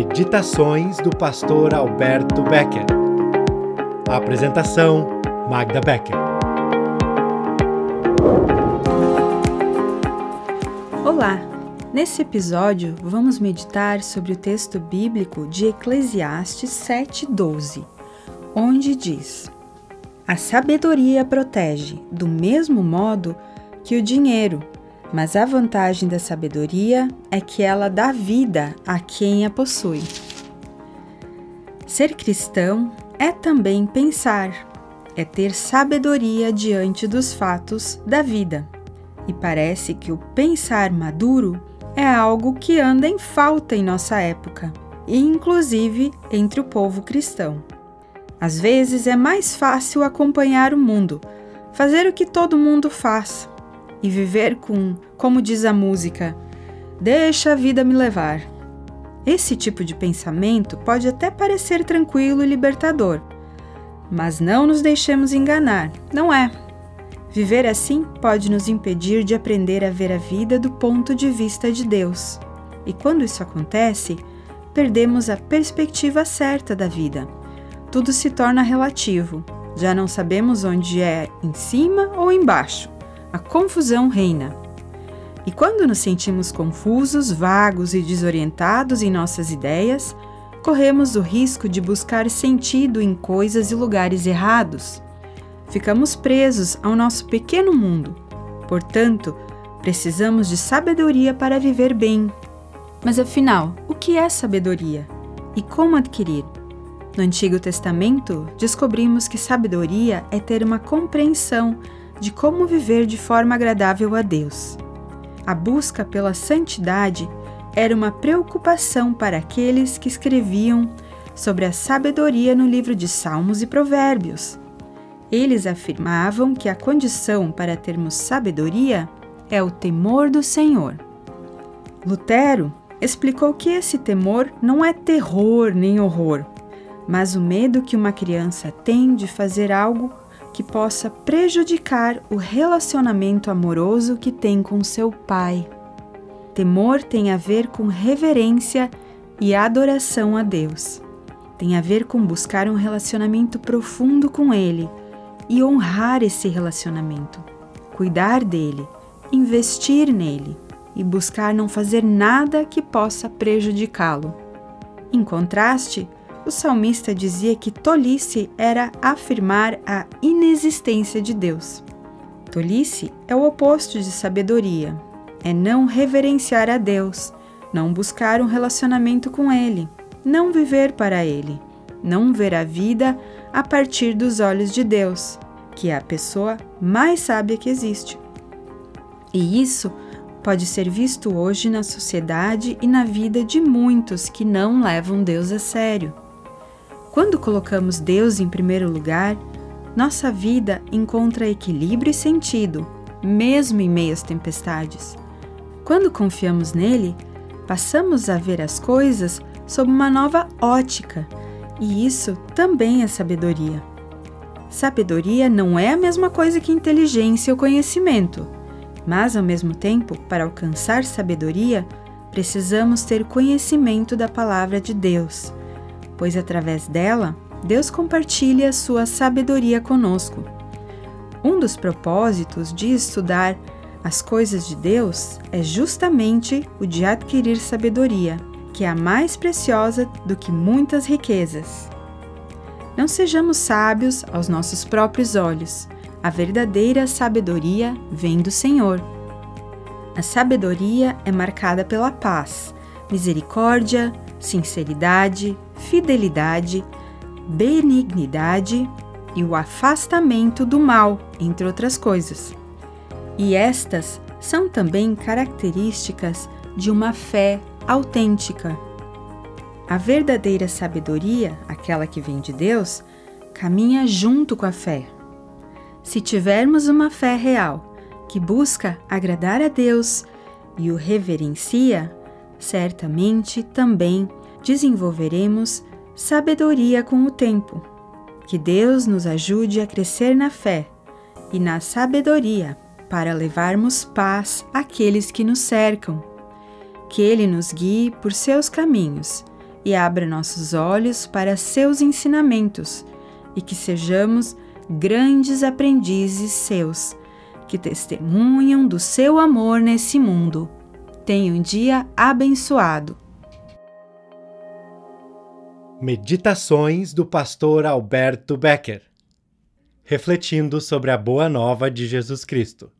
Meditações do Pastor Alberto Becker. Apresentação: Magda Becker. Olá! Nesse episódio, vamos meditar sobre o texto bíblico de Eclesiastes 7,12, onde diz: A sabedoria protege do mesmo modo que o dinheiro mas a vantagem da sabedoria é que ela dá vida a quem a possui. Ser cristão é também pensar, é ter sabedoria diante dos fatos da vida. E parece que o pensar maduro é algo que anda em falta em nossa época, e inclusive entre o povo cristão. Às vezes é mais fácil acompanhar o mundo, fazer o que todo mundo faz, e viver com, como diz a música, deixa a vida me levar. Esse tipo de pensamento pode até parecer tranquilo e libertador, mas não nos deixemos enganar, não é. Viver assim pode nos impedir de aprender a ver a vida do ponto de vista de Deus. E quando isso acontece, perdemos a perspectiva certa da vida. Tudo se torna relativo. Já não sabemos onde é em cima ou embaixo a confusão reina. E quando nos sentimos confusos, vagos e desorientados em nossas ideias, corremos o risco de buscar sentido em coisas e lugares errados. Ficamos presos ao nosso pequeno mundo. Portanto, precisamos de sabedoria para viver bem. Mas afinal, o que é sabedoria? E como adquirir? No Antigo Testamento, descobrimos que sabedoria é ter uma compreensão de como viver de forma agradável a Deus. A busca pela santidade era uma preocupação para aqueles que escreviam sobre a sabedoria no livro de Salmos e Provérbios. Eles afirmavam que a condição para termos sabedoria é o temor do Senhor. Lutero explicou que esse temor não é terror nem horror, mas o medo que uma criança tem de fazer algo que possa prejudicar o relacionamento amoroso que tem com seu pai. Temor tem a ver com reverência e adoração a Deus. Tem a ver com buscar um relacionamento profundo com Ele e honrar esse relacionamento, cuidar dele, investir nele e buscar não fazer nada que possa prejudicá-lo. Em contraste, o salmista dizia que tolice era afirmar a inexistência de Deus. Tolice é o oposto de sabedoria, é não reverenciar a Deus, não buscar um relacionamento com Ele, não viver para Ele, não ver a vida a partir dos olhos de Deus, que é a pessoa mais sábia que existe. E isso pode ser visto hoje na sociedade e na vida de muitos que não levam Deus a sério. Quando colocamos Deus em primeiro lugar, nossa vida encontra equilíbrio e sentido, mesmo em meio às tempestades. Quando confiamos nele, passamos a ver as coisas sob uma nova ótica, e isso também é sabedoria. Sabedoria não é a mesma coisa que inteligência ou conhecimento, mas ao mesmo tempo, para alcançar sabedoria, precisamos ter conhecimento da palavra de Deus pois através dela, Deus compartilha sua sabedoria conosco. Um dos propósitos de estudar as coisas de Deus é justamente o de adquirir sabedoria, que é a mais preciosa do que muitas riquezas. Não sejamos sábios aos nossos próprios olhos. A verdadeira sabedoria vem do Senhor. A sabedoria é marcada pela paz, misericórdia, sinceridade, fidelidade, benignidade e o afastamento do mal, entre outras coisas. E estas são também características de uma fé autêntica. A verdadeira sabedoria, aquela que vem de Deus, caminha junto com a fé. Se tivermos uma fé real, que busca agradar a Deus e o reverencia, certamente também desenvolveremos sabedoria com o tempo. Que Deus nos ajude a crescer na fé e na sabedoria para levarmos paz àqueles que nos cercam. Que Ele nos guie por seus caminhos e abra nossos olhos para seus ensinamentos e que sejamos grandes aprendizes seus, que testemunham do seu amor nesse mundo. Tenha um dia abençoado. Meditações do pastor Alberto Becker refletindo sobre a boa nova de Jesus Cristo.